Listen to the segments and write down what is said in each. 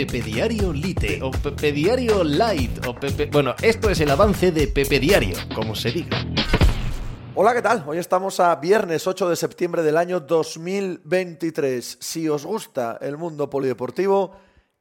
Pepe Diario Lite o Pepe Diario Light o Pepe... Bueno, esto es el avance de Pepe Diario, como se diga. Hola, ¿qué tal? Hoy estamos a viernes 8 de septiembre del año 2023. Si os gusta el mundo polideportivo,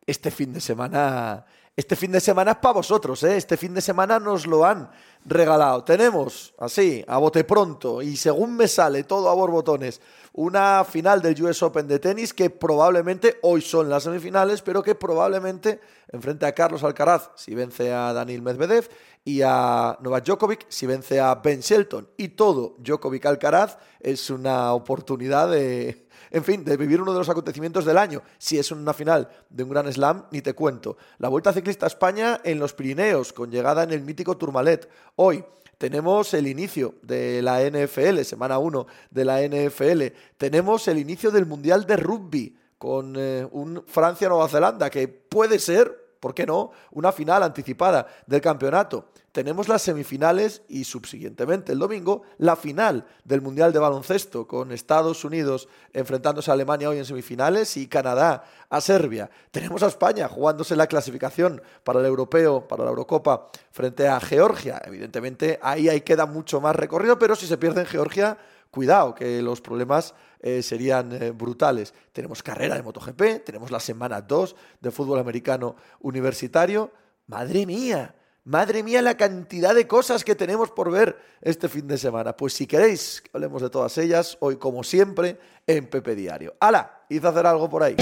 este fin de semana este fin de semana es para vosotros, ¿eh? Este fin de semana nos lo han regalado. Tenemos, así, a bote pronto, y según me sale todo a borbotones, una final del US Open de tenis que probablemente hoy son las semifinales, pero que probablemente enfrente a Carlos Alcaraz si vence a Daniel Medvedev y a Novak Djokovic si vence a Ben Shelton. Y todo Djokovic-Alcaraz es una oportunidad de en fin, de vivir uno de los acontecimientos del año. Si es una final de un gran slam, ni te cuento. La Vuelta Ciclista España en los Pirineos, con llegada en el mítico Tourmalet. Hoy, tenemos el inicio de la NFL, semana 1 de la NFL. Tenemos el inicio del Mundial de Rugby con eh, un Francia-Nueva Zelanda que puede ser ¿por qué no? Una final anticipada del campeonato. Tenemos las semifinales y subsiguientemente el domingo la final del Mundial de Baloncesto con Estados Unidos enfrentándose a Alemania hoy en semifinales y Canadá a Serbia. Tenemos a España jugándose la clasificación para el europeo, para la Eurocopa frente a Georgia. Evidentemente ahí, ahí queda mucho más recorrido, pero si se pierde en Georgia cuidado, que los problemas eh, serían eh, brutales. Tenemos carrera de MotoGP, tenemos la semana 2 de fútbol americano universitario. Madre mía, madre mía la cantidad de cosas que tenemos por ver este fin de semana. Pues si queréis que hablemos de todas ellas, hoy como siempre en Pepe Diario. ¡Hala! Hice hacer algo por ahí.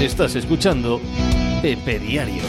Estás escuchando Pepe Diario.